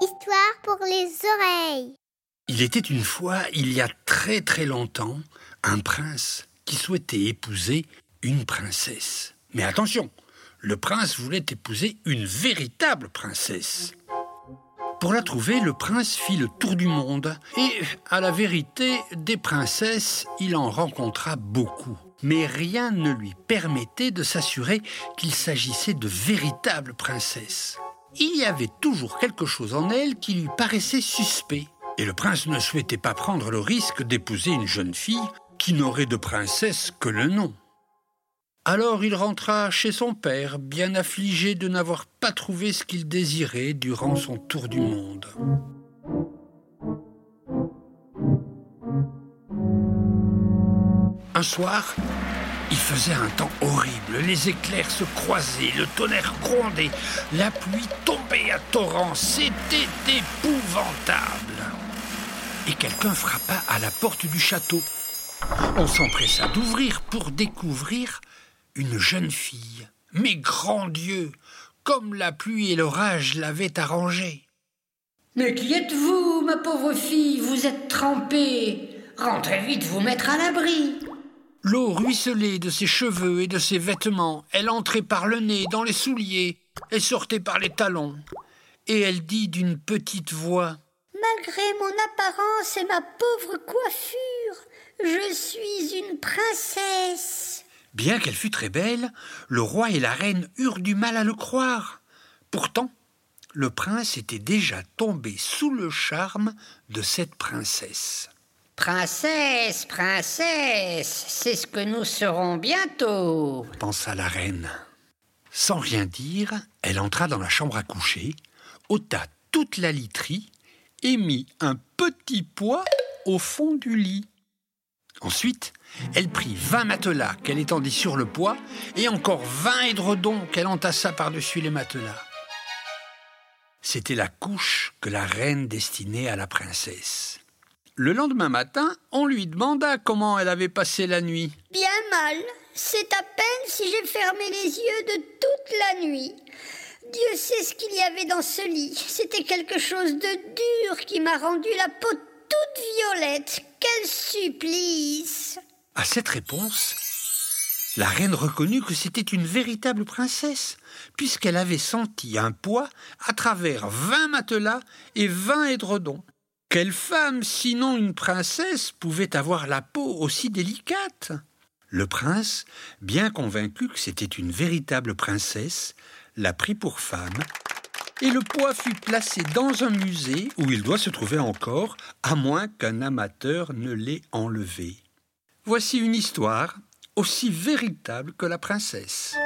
Histoire pour les oreilles. Il était une fois, il y a très très longtemps, un prince qui souhaitait épouser une princesse. Mais attention, le prince voulait épouser une véritable princesse. Pour la trouver, le prince fit le tour du monde et, à la vérité, des princesses, il en rencontra beaucoup. Mais rien ne lui permettait de s'assurer qu'il s'agissait de véritables princesses. Il y avait toujours quelque chose en elles qui lui paraissait suspect. Et le prince ne souhaitait pas prendre le risque d'épouser une jeune fille qui n'aurait de princesse que le nom. Alors il rentra chez son père, bien affligé de n'avoir pas trouvé ce qu'il désirait durant son tour du monde. Un soir, il faisait un temps horrible, les éclairs se croisaient, le tonnerre grondait, la pluie tombait à torrents, c'était épouvantable. Et quelqu'un frappa à la porte du château. On s'empressa d'ouvrir pour découvrir une jeune fille. Mais grand Dieu, comme la pluie et l'orage l'avaient arrangée. Mais qui êtes-vous, ma pauvre fille? Vous êtes trempée. Rentrez vite vous mettre à l'abri. L'eau ruisselait de ses cheveux et de ses vêtements. Elle entrait par le nez dans les souliers et sortait par les talons. Et elle dit d'une petite voix Malgré mon apparence et ma pauvre coiffure, je suis une princesse. Bien qu'elle fût très belle, le roi et la reine eurent du mal à le croire. Pourtant, le prince était déjà tombé sous le charme de cette princesse. Princesse, princesse, c'est ce que nous serons bientôt, pensa la reine. Sans rien dire, elle entra dans la chambre à coucher, ôta toute la literie et mit un petit poids au fond du lit. Ensuite, elle prit vingt matelas qu'elle étendit sur le poids et encore vingt édredons qu'elle entassa par-dessus les matelas. C'était la couche que la reine destinait à la princesse. Le lendemain matin, on lui demanda comment elle avait passé la nuit. Bien mal. C'est à peine si j'ai fermé les yeux de toute la nuit. Dieu sait ce qu'il y avait dans ce lit. C'était quelque chose de dur qui m'a rendu la peau toute violette. Quel supplice À cette réponse, la reine reconnut que c'était une véritable princesse, puisqu'elle avait senti un poids à travers vingt matelas et vingt édredons. Quelle femme, sinon une princesse, pouvait avoir la peau aussi délicate? Le prince, bien convaincu que c'était une véritable princesse, la prit pour femme et le poids fut placé dans un musée où il doit se trouver encore, à moins qu'un amateur ne l'ait enlevé. Voici une histoire aussi véritable que la princesse.